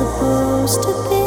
supposed to be.